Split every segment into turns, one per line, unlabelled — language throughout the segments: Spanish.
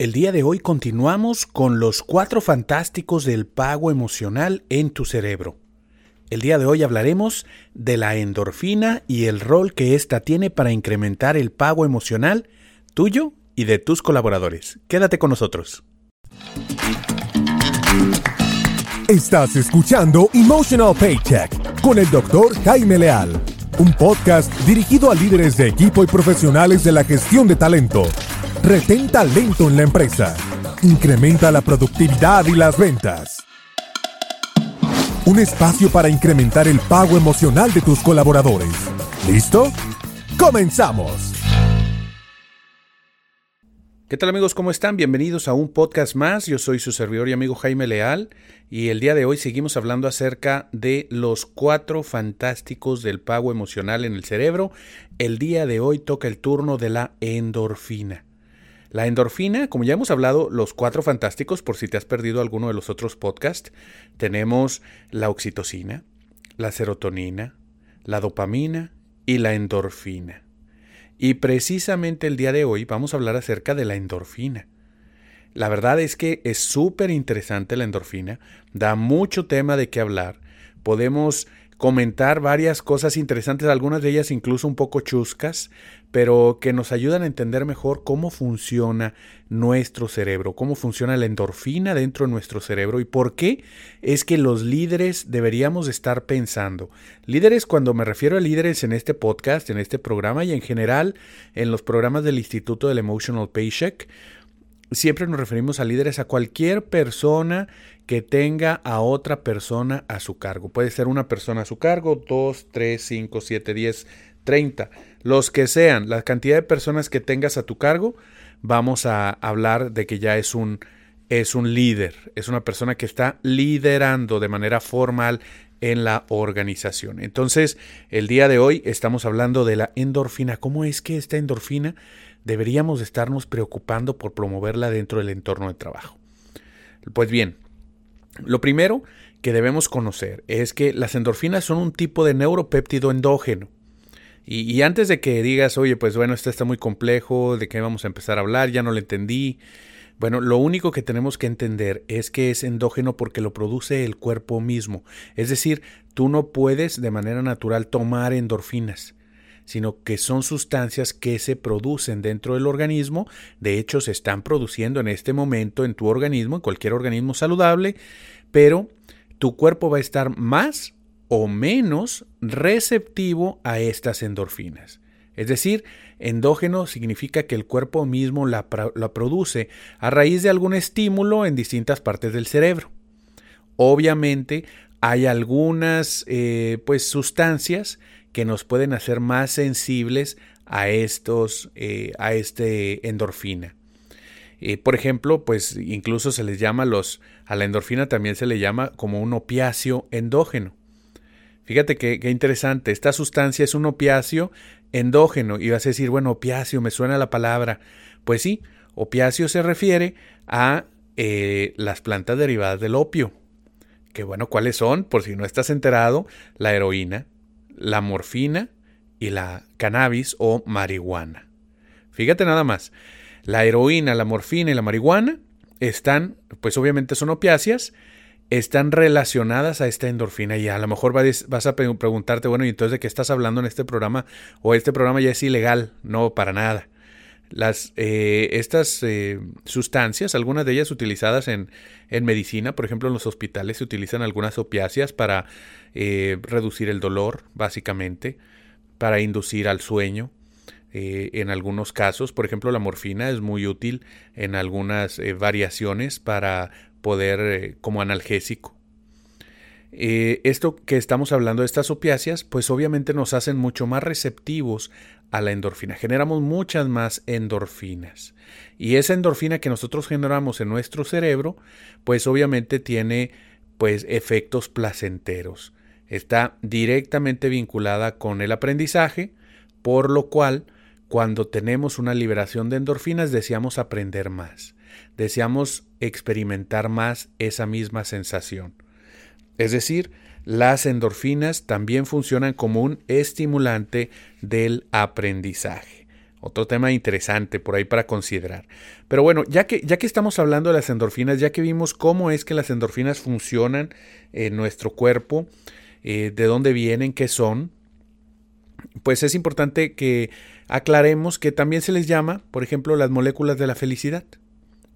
El día de hoy continuamos con los cuatro fantásticos del pago emocional en tu cerebro. El día de hoy hablaremos de la endorfina y el rol que ésta tiene para incrementar el pago emocional tuyo y de tus colaboradores. Quédate con nosotros.
Estás escuchando Emotional Paycheck con el doctor Jaime Leal, un podcast dirigido a líderes de equipo y profesionales de la gestión de talento. Retén talento en la empresa. Incrementa la productividad y las ventas. Un espacio para incrementar el pago emocional de tus colaboradores. ¿Listo? ¡Comenzamos!
¿Qué tal amigos? ¿Cómo están? Bienvenidos a un podcast más. Yo soy su servidor y amigo Jaime Leal y el día de hoy seguimos hablando acerca de los cuatro fantásticos del pago emocional en el cerebro. El día de hoy toca el turno de la endorfina. La endorfina, como ya hemos hablado, los cuatro fantásticos, por si te has perdido alguno de los otros podcasts, tenemos la oxitocina, la serotonina, la dopamina y la endorfina. Y precisamente el día de hoy vamos a hablar acerca de la endorfina. La verdad es que es súper interesante la endorfina, da mucho tema de qué hablar. Podemos comentar varias cosas interesantes, algunas de ellas incluso un poco chuscas, pero que nos ayudan a entender mejor cómo funciona nuestro cerebro, cómo funciona la endorfina dentro de nuestro cerebro y por qué es que los líderes deberíamos estar pensando. Líderes cuando me refiero a líderes en este podcast, en este programa y en general en los programas del Instituto del Emotional Paycheck, siempre nos referimos a líderes a cualquier persona que tenga a otra persona a su cargo. Puede ser una persona a su cargo, dos, tres, cinco, siete, diez, treinta los que sean, la cantidad de personas que tengas a tu cargo, vamos a hablar de que ya es un, es un líder, es una persona que está liderando de manera formal en la organización. Entonces, el día de hoy estamos hablando de la endorfina. ¿Cómo es que esta endorfina deberíamos estarnos preocupando por promoverla dentro del entorno de trabajo? Pues bien, lo primero que debemos conocer es que las endorfinas son un tipo de neuropéptido endógeno. Y, antes de que digas, oye, pues bueno, esto está muy complejo, de qué vamos a empezar a hablar, ya no lo entendí. Bueno, lo único que tenemos que entender es que es endógeno porque lo produce el cuerpo mismo. Es decir, tú no puedes de manera natural tomar endorfinas sino que son sustancias que se producen dentro del organismo, de hecho se están produciendo en este momento en tu organismo, en cualquier organismo saludable, pero tu cuerpo va a estar más o menos receptivo a estas endorfinas. Es decir, endógeno significa que el cuerpo mismo la, produce a raíz de algún estímulo en distintas partes del cerebro. Obviamente hay algunas eh, pues, sustancias que nos pueden hacer más sensibles a estos, eh, a este endorfina. Eh, por ejemplo, pues incluso se les llama los, a la endorfina también se le llama como un opiáceo endógeno. Fíjate qué, interesante. Esta sustancia es un opiáceo endógeno. Y vas a decir, bueno, opiáceo, me suena la palabra. Pues sí, opiáceo se refiere a eh, las plantas derivadas del opio. Que bueno, ¿cuáles son? Por si no estás enterado, la heroína, la morfina y la cannabis o marihuana. Fíjate nada más. La heroína, la morfina y la marihuana están, pues obviamente son opiáceas están relacionadas a esta endorfina y a lo mejor vas a preguntarte, bueno, ¿y entonces de qué estás hablando en este programa? O este programa ya es ilegal. No, para nada. Las, eh, estas eh, sustancias, algunas de ellas utilizadas en, en, medicina, por ejemplo en los hospitales se utilizan algunas opiáceas para eh, reducir el dolor, básicamente, para inducir al sueño. en algunos casos, por ejemplo, la morfina es muy útil en algunas variaciones para poder eh, como analgésico. Eh, esto que estamos hablando de estas opiáceas, pues obviamente nos hacen mucho más receptivos a la endorfina. Generamos muchas más endorfinas. Y esa endorfina que nosotros generamos en nuestro cerebro, pues obviamente tiene pues efectos placenteros. Está directamente vinculada con el aprendizaje, por lo cual cuando tenemos una liberación de endorfinas deseamos aprender más deseamos experimentar más esa misma sensación. Es decir, las endorfinas también funcionan como un estimulante del aprendizaje. Otro tema interesante por ahí para considerar. Pero bueno, ya que, ya que estamos hablando de las endorfinas, ya que vimos cómo es que las endorfinas funcionan en nuestro cuerpo, eh, de dónde vienen, qué son, pues es importante que aclaremos que también se les llama, por ejemplo, las moléculas de la felicidad.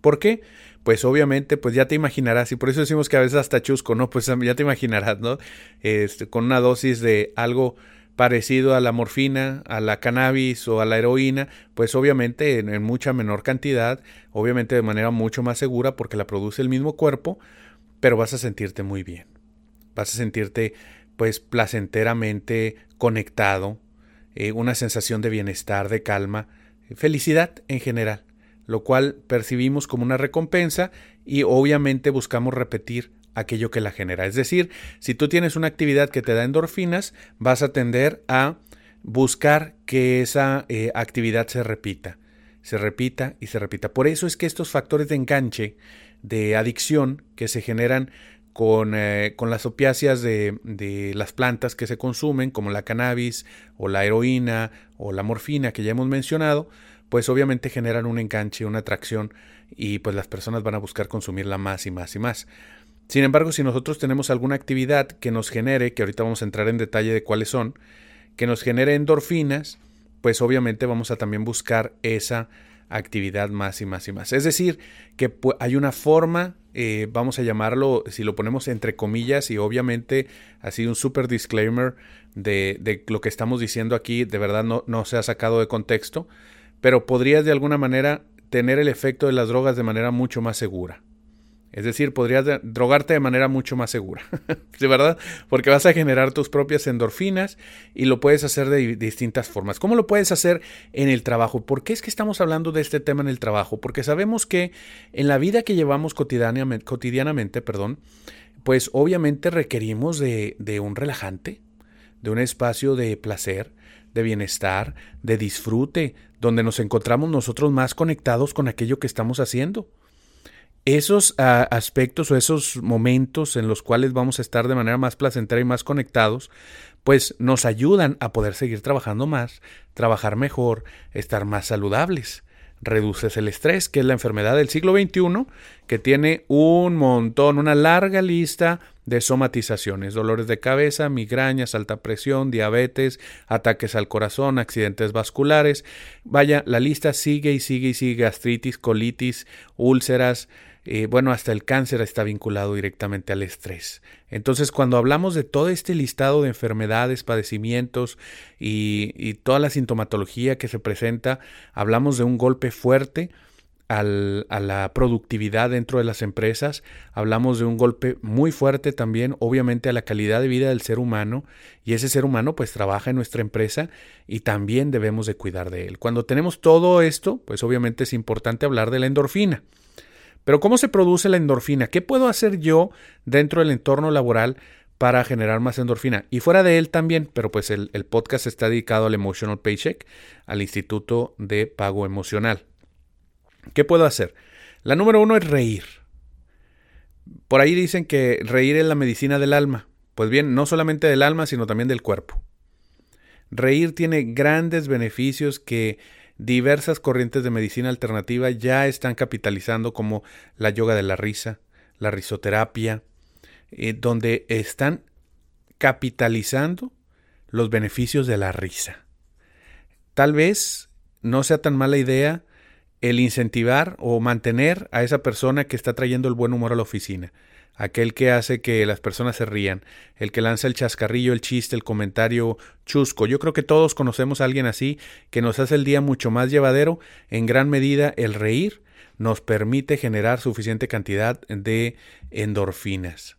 ¿Por qué? Pues obviamente, pues ya te imaginarás, y por eso decimos que a veces hasta chusco, ¿no? Pues ya te imaginarás, ¿no? Este, con una dosis de algo parecido a la morfina, a la cannabis o a la heroína, pues obviamente en, mucha menor cantidad, obviamente de manera mucho más segura porque la produce el mismo cuerpo, pero vas a sentirte muy bien. Vas a sentirte pues placenteramente conectado, eh, una sensación de bienestar, de calma, felicidad en general, lo cual percibimos como una recompensa y obviamente buscamos repetir aquello que la genera. Es decir, si tú tienes una actividad que te da endorfinas, vas a tender a buscar que esa eh, actividad se repita, se repita y se repita. Por eso es que estos factores de enganche, de adicción que se generan con, eh, con las opiáceas de, de, las plantas que se consumen, como la cannabis o la heroína o la morfina que ya hemos mencionado, pues obviamente generan un enganche, una atracción y pues las personas van a buscar consumirla más y más y más. Sin embargo, si nosotros tenemos alguna actividad que nos genere, que ahorita vamos a entrar en detalle de cuáles son, que nos genere endorfinas, pues obviamente vamos a también buscar esa actividad más y más y más. Es decir, que hay una forma, eh, vamos a llamarlo, si lo ponemos entre comillas y obviamente así un super disclaimer de, de, lo que estamos diciendo aquí, de verdad no, no se ha sacado de contexto, pero podrías de alguna manera tener el efecto de las drogas de manera mucho más segura. Es decir, podrías drogarte de manera mucho más segura, ¿de verdad? Porque vas a generar tus propias endorfinas y lo puedes hacer de distintas formas. ¿Cómo lo puedes hacer en el trabajo? ¿Por qué es que estamos hablando de este tema en el trabajo? Porque sabemos que en la vida que llevamos cotidianamente, perdón, pues obviamente requerimos de, de un relajante, de un espacio de placer, de bienestar, de disfrute, donde nos encontramos nosotros más conectados con aquello que estamos haciendo esos ah, aspectos o esos momentos en los cuales vamos a estar de manera más placentera y más conectados, pues nos ayudan a poder seguir trabajando más, trabajar mejor, estar más saludables. Reduces el estrés, que es la enfermedad del siglo XXI, que tiene un montón, una larga lista de somatizaciones, dolores de cabeza, migrañas, alta presión, diabetes, ataques al corazón, accidentes vasculares. Vaya, la lista sigue y sigue y sigue, gastritis, colitis, úlceras, eh, bueno, hasta el cáncer está vinculado directamente al estrés. Entonces, cuando hablamos de todo este listado de enfermedades, padecimientos y, toda la sintomatología que se presenta, hablamos de un golpe fuerte a la productividad dentro de las empresas, hablamos de un golpe muy fuerte también, obviamente, a la calidad de vida del ser humano, y ese ser humano pues trabaja en nuestra empresa y también debemos de cuidar de él. Cuando tenemos todo esto, pues obviamente es importante hablar de la endorfina. Pero ¿cómo se produce la endorfina? ¿Qué puedo hacer yo dentro del entorno laboral para generar más endorfina? Y fuera de él también, pero pues el, podcast está dedicado al Emotional Paycheck, al Instituto de Pago Emocional. ¿Qué puedo hacer? La número uno es reír. Por ahí dicen que reír es la medicina del alma. Pues bien, no solamente del alma, sino también del cuerpo. Reír tiene grandes beneficios que diversas corrientes de medicina alternativa ya están capitalizando como la yoga de la risa, la risoterapia, eh, donde están capitalizando los beneficios de la risa. Tal vez no sea tan mala idea el incentivar o mantener a esa persona que está trayendo el buen humor a la oficina aquel que hace que las personas se rían, el que lanza el chascarrillo, el chiste, el comentario chusco. Yo creo que todos conocemos a alguien así que nos hace el día mucho más llevadero. En gran medida el reír nos permite generar suficiente cantidad de endorfinas.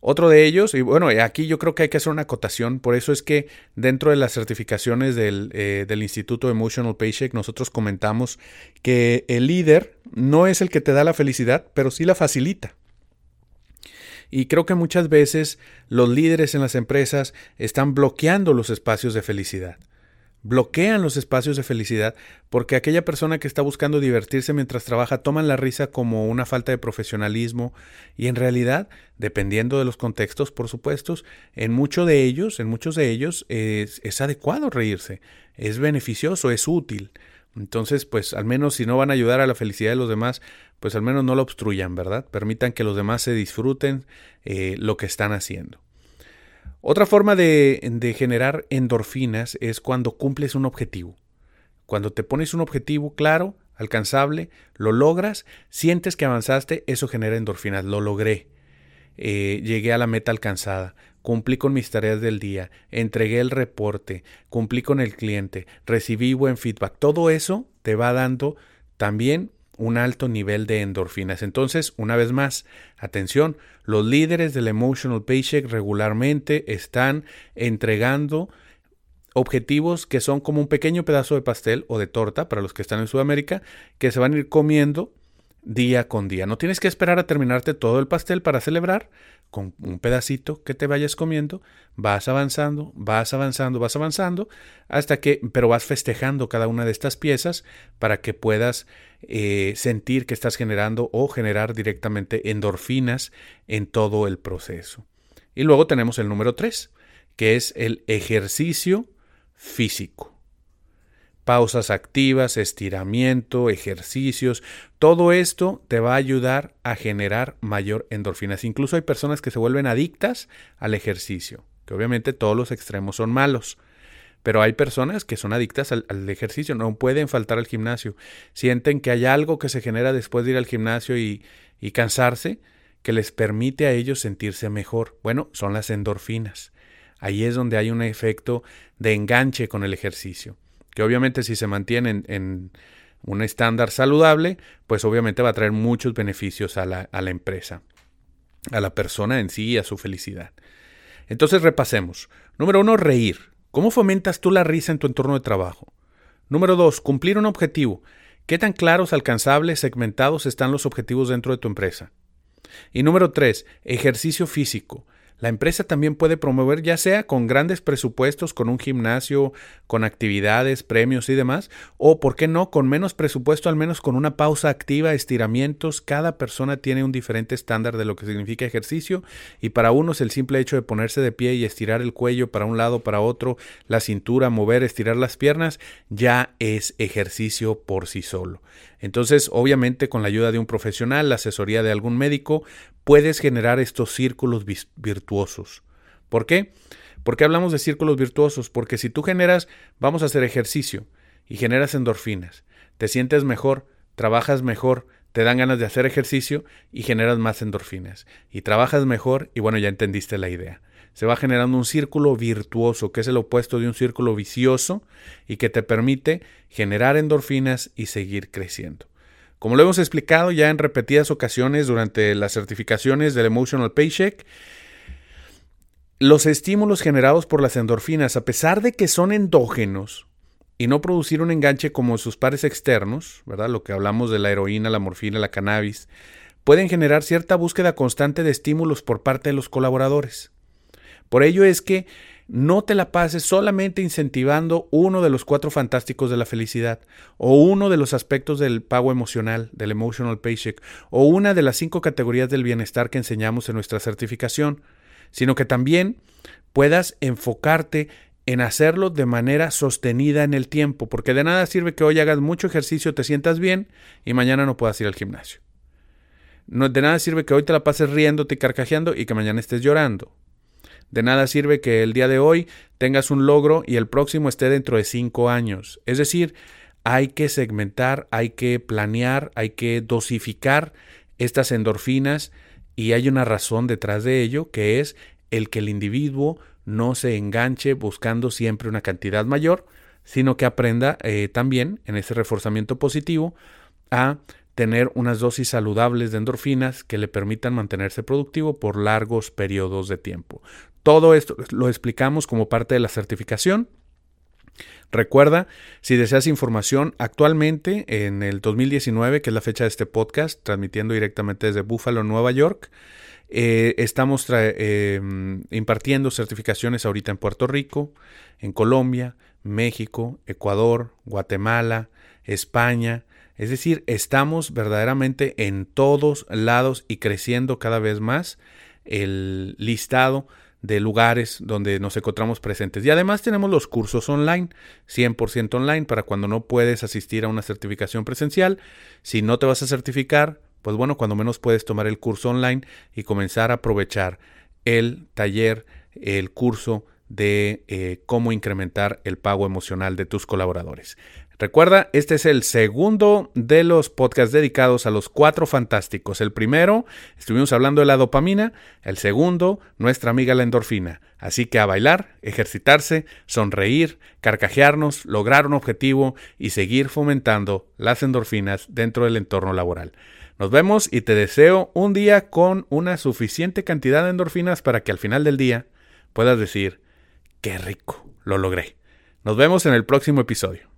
Otro de ellos, y bueno, aquí yo creo que hay que hacer una acotación, por eso es que dentro de las certificaciones del, eh, del Instituto Emotional Paycheck nosotros comentamos que el líder no es el que te da la felicidad, pero sí la facilita. Y creo que muchas veces los líderes en las empresas están bloqueando los espacios de felicidad. Bloquean los espacios de felicidad porque aquella persona que está buscando divertirse mientras trabaja toman la risa como una falta de profesionalismo y en realidad, dependiendo de los contextos, por supuesto, en muchos de ellos, en muchos de ellos es, adecuado reírse, es beneficioso, es útil. Entonces, pues al menos si no van a ayudar a la felicidad de los demás, pues al menos no lo obstruyan, ¿verdad? Permitan que los demás se disfruten eh, lo que están haciendo. Otra forma de, generar endorfinas es cuando cumples un objetivo. Cuando te pones un objetivo claro, alcanzable, lo logras, sientes que avanzaste, eso genera endorfinas. Lo logré. Eh, llegué a la meta alcanzada, cumplí con mis tareas del día, entregué el reporte, cumplí con el cliente, recibí buen feedback. Todo eso te va dando también un alto nivel de endorfinas. Entonces, una vez más, atención, los líderes del Emotional Paycheck regularmente están entregando objetivos que son como un pequeño pedazo de pastel o de torta para los que están en Sudamérica, que se van a ir comiendo día con día. No tienes que esperar a terminarte todo el pastel para celebrar. Con un pedacito que te vayas comiendo, vas avanzando, vas avanzando, vas avanzando, hasta que, pero vas festejando cada una de estas piezas para que puedas eh, sentir que estás generando o generar directamente endorfinas en todo el proceso. Y luego tenemos el número 3, que es el ejercicio físico pausas activas, estiramiento, ejercicios, todo esto te va a ayudar a generar mayor endorfinas. Incluso hay personas que se vuelven adictas al ejercicio, que obviamente todos los extremos son malos. Pero hay personas que son adictas al, ejercicio, no pueden faltar al gimnasio. Sienten que hay algo que se genera después de ir al gimnasio y, y cansarse que les permite a ellos sentirse mejor. Bueno, son las endorfinas. Ahí es donde hay un efecto de enganche con el ejercicio que obviamente si se mantiene en, un estándar saludable, pues obviamente va a traer muchos beneficios a la, a la empresa, a la persona en sí y a su felicidad. Entonces repasemos. Número uno, reír. ¿Cómo fomentas tú la risa en tu entorno de trabajo? Número dos, cumplir un objetivo. ¿Qué tan claros, alcanzables, segmentados están los objetivos dentro de tu empresa? Y número tres, ejercicio físico. La empresa también puede promover ya sea con grandes presupuestos, con un gimnasio, con actividades, premios y demás, o por qué no, con menos presupuesto, al menos con una pausa activa, estiramientos. Cada persona tiene un diferente estándar de lo que significa ejercicio y para unos el simple hecho de ponerse de pie y estirar el cuello para un lado, para otro, la cintura, mover, estirar las piernas, ya es ejercicio por sí solo. Entonces, obviamente, con la ayuda de un profesional, la asesoría de algún médico, puedes generar estos círculos virtuosos. ¿Por qué? ¿Por qué hablamos de círculos virtuosos? Porque si tú generas, vamos a hacer ejercicio y generas endorfinas, te sientes mejor, trabajas mejor, te dan ganas de hacer ejercicio y generas más endorfinas. Y trabajas mejor y bueno, ya entendiste la idea se va generando un círculo virtuoso, que es el opuesto de un círculo vicioso y que te permite generar endorfinas y seguir creciendo. Como lo hemos explicado ya en repetidas ocasiones durante las certificaciones del Emotional Paycheck, los estímulos generados por las endorfinas, a pesar de que son endógenos y no producir un enganche como sus pares externos, ¿verdad? Lo que hablamos de la heroína, la morfina, la cannabis, pueden generar cierta búsqueda constante de estímulos por parte de los colaboradores. Por ello es que no te la pases solamente incentivando uno de los cuatro fantásticos de la felicidad, o uno de los aspectos del pago emocional, del emotional paycheck, o una de las cinco categorías del bienestar que enseñamos en nuestra certificación, sino que también puedas enfocarte en hacerlo de manera sostenida en el tiempo, porque de nada sirve que hoy hagas mucho ejercicio, te sientas bien y mañana no puedas ir al gimnasio. No, de nada sirve que hoy te la pases riéndote y carcajeando y que mañana estés llorando. De nada sirve que el día de hoy tengas un logro y el próximo esté dentro de cinco años. Es decir, hay que segmentar, hay que planear, hay que dosificar estas endorfinas y hay una razón detrás de ello que es el que el individuo no se enganche buscando siempre una cantidad mayor, sino que aprenda eh, también en ese reforzamiento positivo a tener unas dosis saludables de endorfinas que le permitan mantenerse productivo por largos periodos de tiempo. Todo esto lo explicamos como parte de la certificación. Recuerda, si deseas información, actualmente en el 2019, que es la fecha de este podcast, transmitiendo directamente desde Buffalo, Nueva York, eh, estamos eh, impartiendo certificaciones ahorita en Puerto Rico, en Colombia, México, Ecuador, Guatemala, España. Es decir, estamos verdaderamente en todos lados y creciendo cada vez más el listado de lugares donde nos encontramos presentes. Y además tenemos los cursos online, 100% online, para cuando no puedes asistir a una certificación presencial. Si no te vas a certificar, pues bueno, cuando menos puedes tomar el curso online y comenzar a aprovechar el taller, el curso de eh, cómo incrementar el pago emocional de tus colaboradores. Recuerda, este es el segundo de los podcasts dedicados a los cuatro fantásticos. El primero, estuvimos hablando de la dopamina. El segundo, nuestra amiga la endorfina. Así que a bailar, ejercitarse, sonreír, carcajearnos, lograr un objetivo y seguir fomentando las endorfinas dentro del entorno laboral. Nos vemos y te deseo un día con una suficiente cantidad de endorfinas para que al final del día puedas decir, qué rico, lo logré. Nos vemos en el próximo episodio.